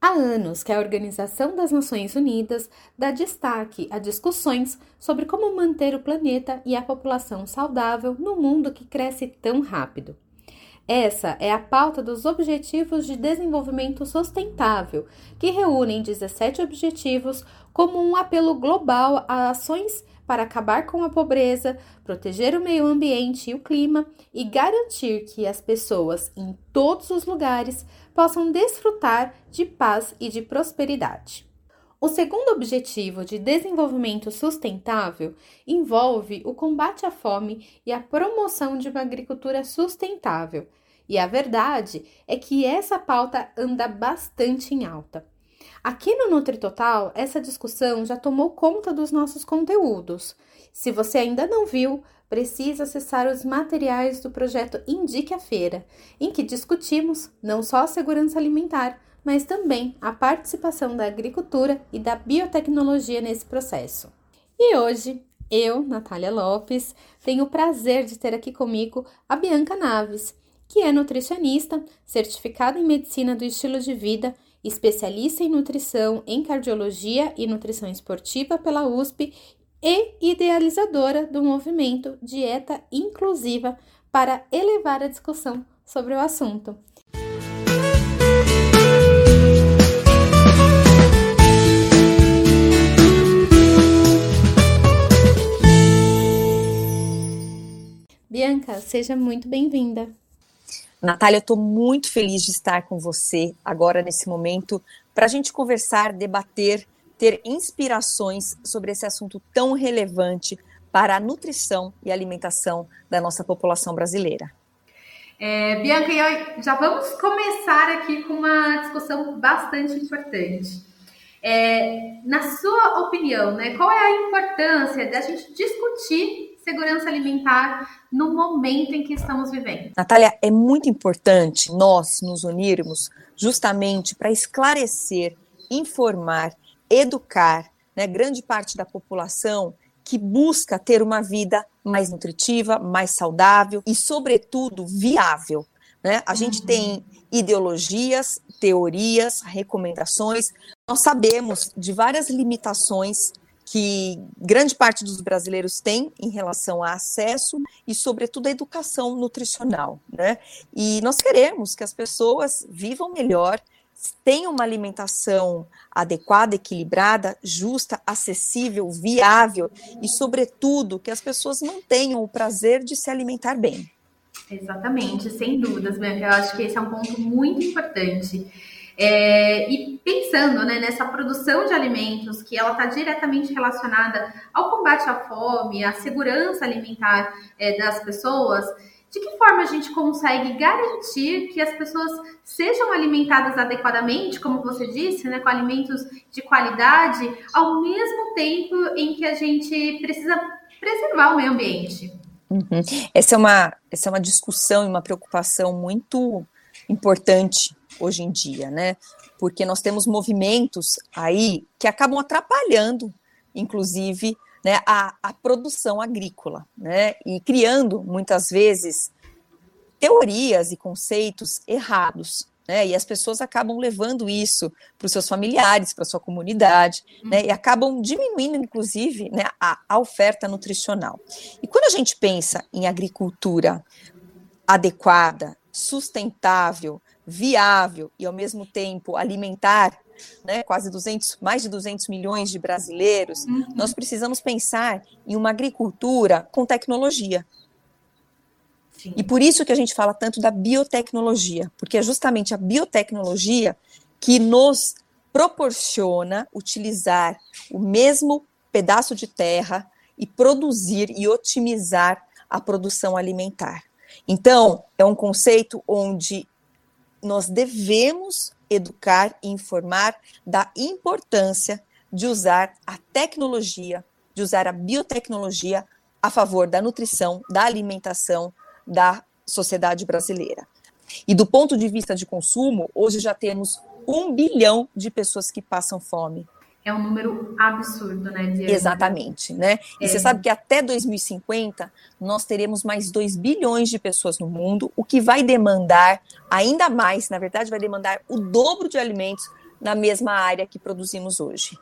Há anos que a Organização das Nações Unidas dá destaque a discussões sobre como manter o planeta e a população saudável no mundo que cresce tão rápido. Essa é a pauta dos Objetivos de Desenvolvimento Sustentável, que reúnem 17 objetivos como um apelo global a ações para acabar com a pobreza, proteger o meio ambiente e o clima e garantir que as pessoas em todos os lugares possam desfrutar de paz e de prosperidade. O segundo objetivo de desenvolvimento sustentável envolve o combate à fome e a promoção de uma agricultura sustentável. E a verdade é que essa pauta anda bastante em alta. Aqui no NutriTotal, essa discussão já tomou conta dos nossos conteúdos. Se você ainda não viu, precisa acessar os materiais do projeto Indique a Feira, em que discutimos não só a segurança alimentar, mas também a participação da agricultura e da biotecnologia nesse processo. E hoje, eu, Natália Lopes, tenho o prazer de ter aqui comigo a Bianca Naves, que é nutricionista, certificada em medicina do estilo de vida especialista em nutrição em cardiologia e nutrição esportiva pela USP e idealizadora do movimento Dieta Inclusiva para elevar a discussão sobre o assunto. Bianca, seja muito bem-vinda. Natália, eu estou muito feliz de estar com você agora nesse momento para a gente conversar, debater, ter inspirações sobre esse assunto tão relevante para a nutrição e alimentação da nossa população brasileira. É, Bianca, já vamos começar aqui com uma discussão bastante importante. É, na sua opinião, né, qual é a importância da gente discutir segurança alimentar no momento em que estamos vivendo. Natália, é muito importante nós nos unirmos justamente para esclarecer, informar, educar né, grande parte da população que busca ter uma vida mais nutritiva, mais saudável e, sobretudo, viável. Né? A uhum. gente tem ideologias, teorias, recomendações. Nós sabemos de várias limitações que grande parte dos brasileiros tem em relação a acesso e, sobretudo, a educação nutricional. Né? E nós queremos que as pessoas vivam melhor, tenham uma alimentação adequada, equilibrada, justa, acessível, viável e, sobretudo, que as pessoas não tenham o prazer de se alimentar bem. Exatamente, sem dúvidas, Bianca. Eu acho que esse é um ponto muito importante. É, e pensando né, nessa produção de alimentos, que ela está diretamente relacionada ao combate à fome, à segurança alimentar é, das pessoas, de que forma a gente consegue garantir que as pessoas sejam alimentadas adequadamente, como você disse, né, com alimentos de qualidade, ao mesmo tempo em que a gente precisa preservar o meio ambiente? Uhum. Essa, é uma, essa é uma discussão e uma preocupação muito importante hoje em dia, né? Porque nós temos movimentos aí que acabam atrapalhando, inclusive, né, a, a produção agrícola, né? E criando, muitas vezes, teorias e conceitos errados, né, e as pessoas acabam levando isso para os seus familiares, para sua comunidade, né, e acabam diminuindo, inclusive, né, a, a, oferta nutricional. E quando a gente pensa em agricultura adequada, sustentável, viável e ao mesmo tempo alimentar né, quase 200, mais de 200 milhões de brasileiros, uhum. nós precisamos pensar em uma agricultura com tecnologia. Sim. E por isso que a gente fala tanto da biotecnologia, porque é justamente a biotecnologia que nos proporciona utilizar o mesmo pedaço de terra e produzir e otimizar a produção alimentar. Então, é um conceito onde nós devemos educar e informar da importância de usar a tecnologia, de usar a biotecnologia a favor da nutrição, da alimentação da sociedade brasileira. E do ponto de vista de consumo, hoje já temos um bilhão de pessoas que passam fome é um número absurdo, né? De Exatamente, né? E é. você sabe que até 2050 nós teremos mais 2 bilhões de pessoas no mundo, o que vai demandar ainda mais, na verdade, vai demandar o dobro de alimentos na mesma área que produzimos hoje.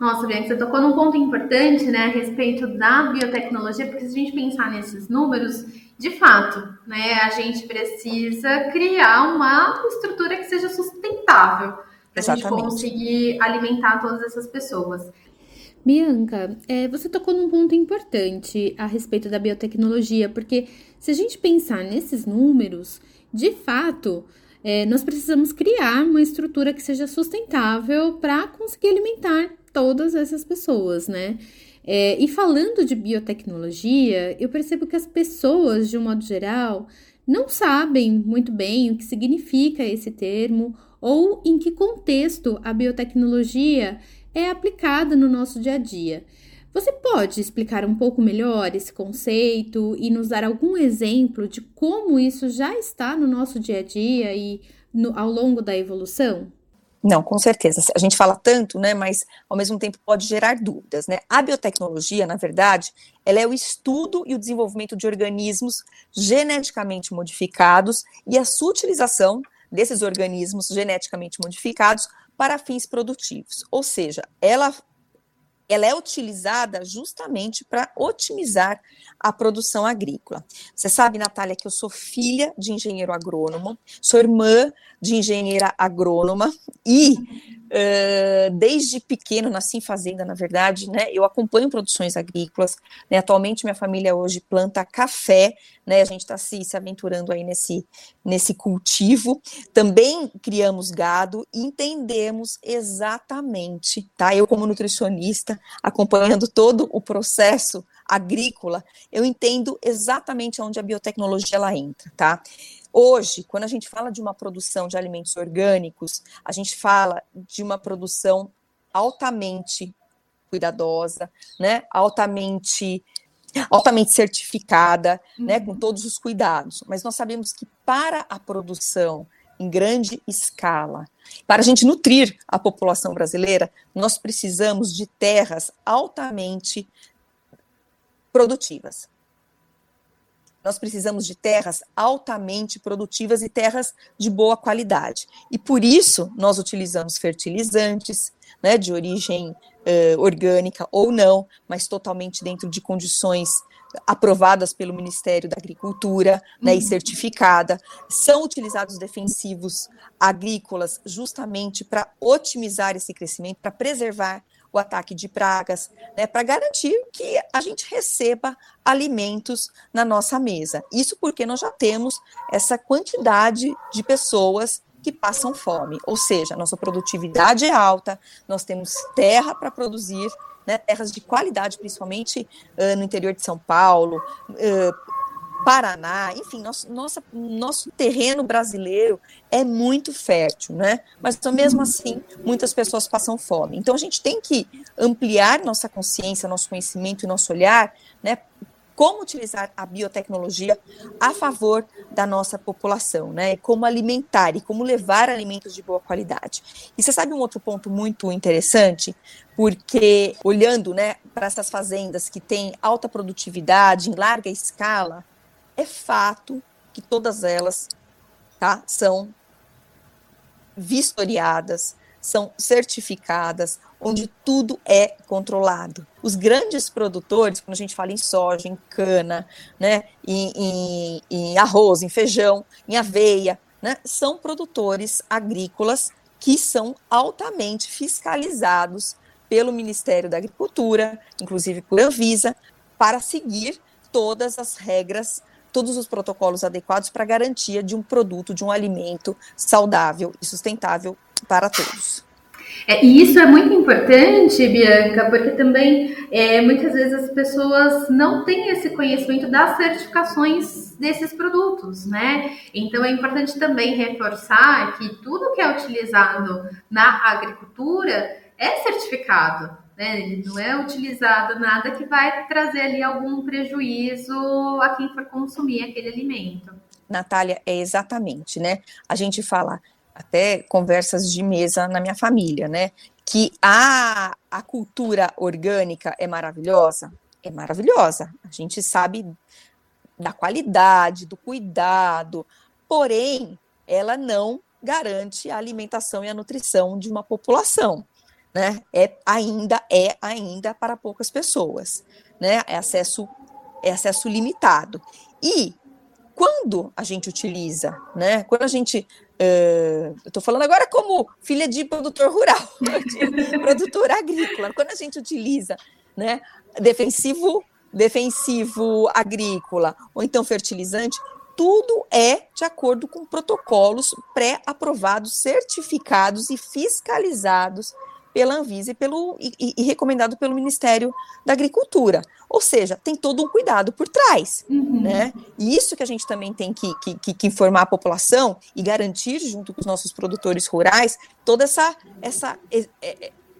Nossa, Bianca, você tocou num ponto importante, né, a respeito da biotecnologia, porque se a gente pensar nesses números, de fato, né, a gente precisa criar uma estrutura que seja sustentável para a gente conseguir alimentar todas essas pessoas. Bianca, é, você tocou num ponto importante a respeito da biotecnologia, porque se a gente pensar nesses números, de fato, é, nós precisamos criar uma estrutura que seja sustentável para conseguir alimentar todas essas pessoas, né? É, e falando de biotecnologia, eu percebo que as pessoas, de um modo geral, não sabem muito bem o que significa esse termo ou em que contexto a biotecnologia é aplicada no nosso dia a dia. Você pode explicar um pouco melhor esse conceito e nos dar algum exemplo de como isso já está no nosso dia a dia e no, ao longo da evolução? Não, com certeza. A gente fala tanto, né, mas ao mesmo tempo pode gerar dúvidas, né? A biotecnologia, na verdade, ela é o estudo e o desenvolvimento de organismos geneticamente modificados e a sua utilização desses organismos geneticamente modificados para fins produtivos. Ou seja, ela, ela é utilizada justamente para otimizar a produção agrícola. Você sabe, Natália, que eu sou filha de engenheiro agrônomo, sou irmã de engenheira agrônoma e uh, desde pequeno, nasci em fazenda, na verdade, né, eu acompanho produções agrícolas, né, atualmente minha família hoje planta café, né, a gente está se, se aventurando aí nesse, nesse cultivo, também criamos gado e entendemos exatamente, tá, eu como nutricionista, acompanhando todo o processo agrícola, eu entendo exatamente onde a biotecnologia ela entra, tá? Hoje, quando a gente fala de uma produção de alimentos orgânicos, a gente fala de uma produção altamente cuidadosa, né? Altamente altamente certificada, uhum. né, com todos os cuidados. Mas nós sabemos que para a produção em grande escala, para a gente nutrir a população brasileira, nós precisamos de terras altamente produtivas. Nós precisamos de terras altamente produtivas e terras de boa qualidade. E por isso nós utilizamos fertilizantes, né, de origem uh, orgânica ou não, mas totalmente dentro de condições aprovadas pelo Ministério da Agricultura né, uhum. e certificada. São utilizados defensivos agrícolas justamente para otimizar esse crescimento, para preservar o ataque de pragas, né, para garantir que a gente receba alimentos na nossa mesa. Isso porque nós já temos essa quantidade de pessoas que passam fome, ou seja, nossa produtividade é alta, nós temos terra para produzir, né, terras de qualidade, principalmente uh, no interior de São Paulo, uh, Paraná, enfim, nosso, nossa, nosso terreno brasileiro é muito fértil, né? Mas então, mesmo assim, muitas pessoas passam fome. Então a gente tem que ampliar nossa consciência, nosso conhecimento e nosso olhar, né? Como utilizar a biotecnologia a favor da nossa população, né? Como alimentar e como levar alimentos de boa qualidade. E você sabe um outro ponto muito interessante? Porque olhando, né, para essas fazendas que têm alta produtividade em larga escala, é fato que todas elas tá, são vistoriadas, são certificadas, onde tudo é controlado. Os grandes produtores, quando a gente fala em soja, em cana, né, em, em, em arroz, em feijão, em aveia, né, são produtores agrícolas que são altamente fiscalizados pelo Ministério da Agricultura, inclusive por Anvisa, para seguir todas as regras todos os protocolos adequados para garantia de um produto, de um alimento saudável e sustentável para todos. É, e isso é muito importante, Bianca, porque também é, muitas vezes as pessoas não têm esse conhecimento das certificações desses produtos, né? Então é importante também reforçar que tudo que é utilizado na agricultura é certificado né? Não é utilizado nada que vai trazer ali algum prejuízo a quem for consumir aquele alimento. Natália, é exatamente, né? A gente fala até conversas de mesa na minha família, né? Que a, a cultura orgânica é maravilhosa, é maravilhosa. A gente sabe da qualidade, do cuidado, porém, ela não garante a alimentação e a nutrição de uma população. Né? É ainda é ainda para poucas pessoas, né? É acesso é acesso limitado. E quando a gente utiliza, né? Quando a gente Uh, eu estou falando agora como filha de produtor rural, de produtor agrícola. Quando a gente utiliza né, defensivo, defensivo agrícola ou então fertilizante, tudo é de acordo com protocolos pré-aprovados, certificados e fiscalizados pela Anvisa e, pelo, e, e, recomendado pelo Ministério da Agricultura. Ou seja, tem todo um cuidado por trás. Uhum. Né? E isso que a gente também tem que, que, que, informar a população e garantir, junto com os nossos produtores rurais, toda essa, essa,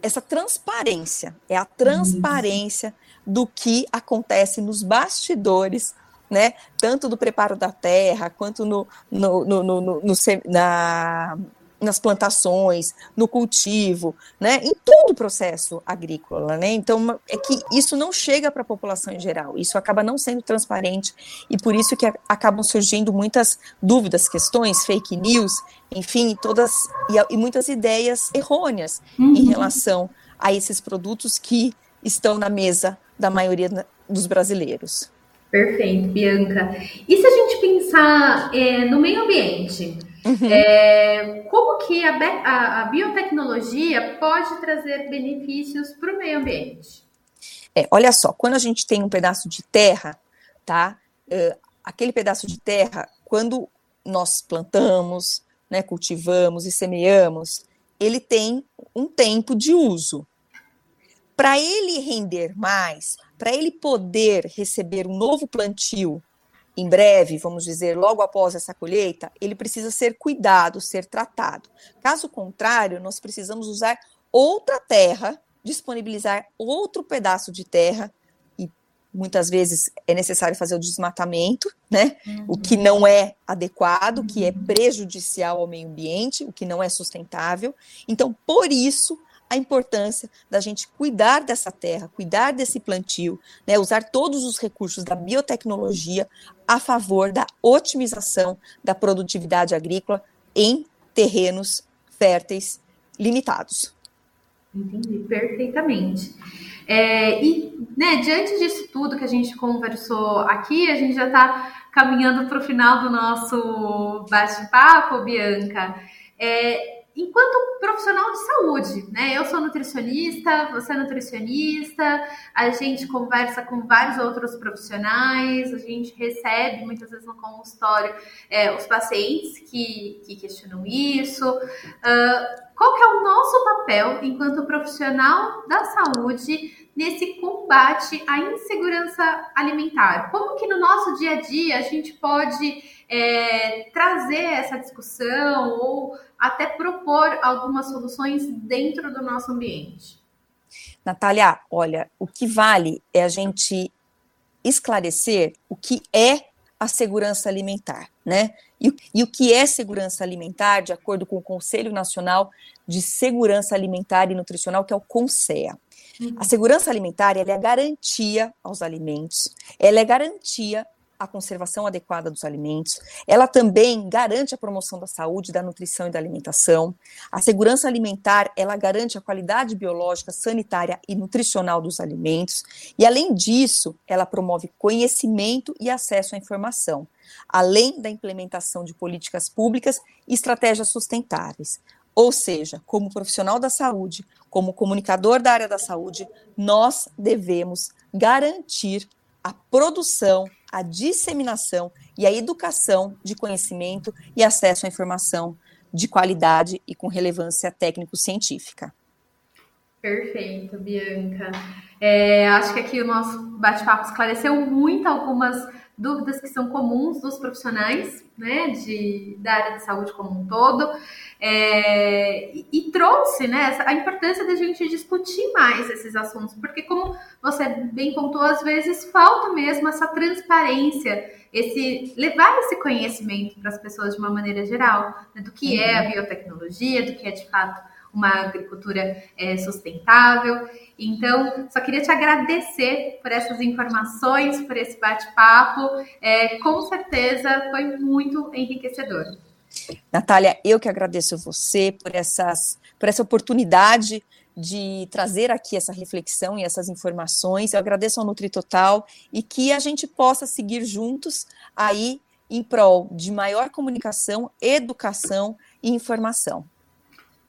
essa transparência. É a transparência do que acontece nos bastidores né, tanto do preparo da terra, quanto no, no, no, no, no na, nas plantações, no cultivo, né, em todo o processo agrícola, né? Então é que isso não chega para a população em geral, isso acaba não sendo transparente e por isso que acabam surgindo muitas dúvidas, questões, fake news, enfim, todas e, e muitas ideias errôneas uhum. em relação a esses produtos que estão na mesa da maioria dos brasileiros. Perfeito, Bianca. E se a gente pensar é, no meio ambiente? Uhum. É, como que a, a, a, biotecnologia pode trazer benefícios para o meio ambiente? É, olha só, quando a gente tem um pedaço de terra, tá? Uh, aquele pedaço de terra, quando nós plantamos, né, cultivamos e semeamos, ele tem um tempo de uso. Para ele render mais, para ele poder receber um novo plantio em breve, vamos dizer, logo após essa colheita, ele precisa ser cuidado, ser tratado. Caso contrário, nós precisamos usar outra terra, disponibilizar outro pedaço de terra e muitas vezes é necessário fazer o desmatamento, né? Uhum. O que não é adequado, o que é prejudicial ao meio ambiente, o que não é sustentável. Então, por isso, a importância da gente cuidar dessa terra, cuidar desse plantio, né, usar todos os recursos da biotecnologia a favor da otimização da produtividade agrícola em terrenos férteis limitados. Entendi perfeitamente. É, e, né, diante disso tudo que a gente conversou aqui, a gente já está caminhando para o final do nosso bate-papo, Bianca. É, enquanto profissional de saúde, né? Eu sou nutricionista, você é nutricionista, a gente conversa com vários outros profissionais, a gente recebe muitas vezes no consultório é, os pacientes que, que questionam isso. Uh, qual que é o nosso papel enquanto profissional da saúde nesse combate à insegurança alimentar? Como que no nosso dia a dia a gente pode é, trazer essa discussão ou até propor algumas soluções dentro do nosso ambiente. Natália, olha, o que vale é a gente esclarecer o que é a segurança alimentar, né? E, e, o que é segurança alimentar, de acordo com o Conselho Nacional de Segurança Alimentar e Nutricional, que é o CONSEA. Uhum. A segurança alimentar é a garantia aos alimentos, ela é garantia a conservação adequada dos alimentos. Ela também garante a promoção da saúde, da nutrição e da alimentação. A segurança alimentar, ela garante a qualidade biológica, sanitária e nutricional dos alimentos. E além disso, ela promove conhecimento e acesso à informação, além da implementação de políticas públicas e estratégias sustentáveis. Ou seja, como profissional da saúde, como comunicador da área da saúde, nós devemos garantir a produção, a disseminação e a educação de conhecimento e acesso à informação de qualidade e com relevância técnico-científica. Perfeito, Bianca. É, acho que aqui o nosso bate-papo esclareceu muito algumas dúvidas que são comuns dos profissionais né, de, da área de saúde como um todo, é, e, e, trouxe né, a importância da gente discutir mais esses assuntos, porque como você bem contou, às vezes falta mesmo essa transparência, esse levar esse conhecimento para as pessoas de uma maneira geral, né, do que é a uhum. biotecnologia, do que é de fato uma agricultura é, sustentável. Então, só queria te agradecer por essas informações, por esse bate-papo. É, com certeza foi muito enriquecedor. Natália, eu que agradeço você por, essas, por essa oportunidade de trazer aqui essa reflexão e essas informações. Eu agradeço ao Nutri Total e que a gente possa seguir juntos aí em prol de maior comunicação, educação e informação.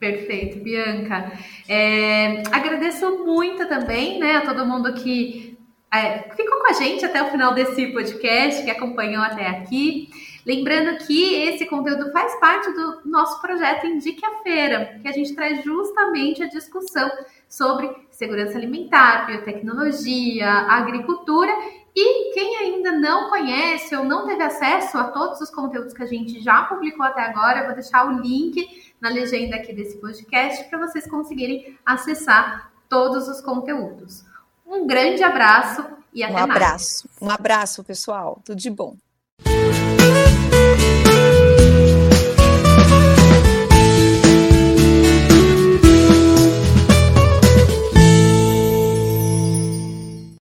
Perfeito, Bianca. É, agradeço muito também né, a todo mundo que é, ficou com a gente até o final desse podcast, que acompanhou até aqui. Lembrando que esse conteúdo faz parte do nosso projeto Indique a Feira, que a gente traz justamente a discussão sobre segurança alimentar, biotecnologia, agricultura e quem ainda não conhece ou não teve acesso a todos os conteúdos que a gente já publicou até agora, eu vou deixar o link na legenda aqui desse podcast para vocês conseguirem acessar todos os conteúdos. Um grande abraço e até mais. Um abraço, um abraço, pessoal. Tudo de bom.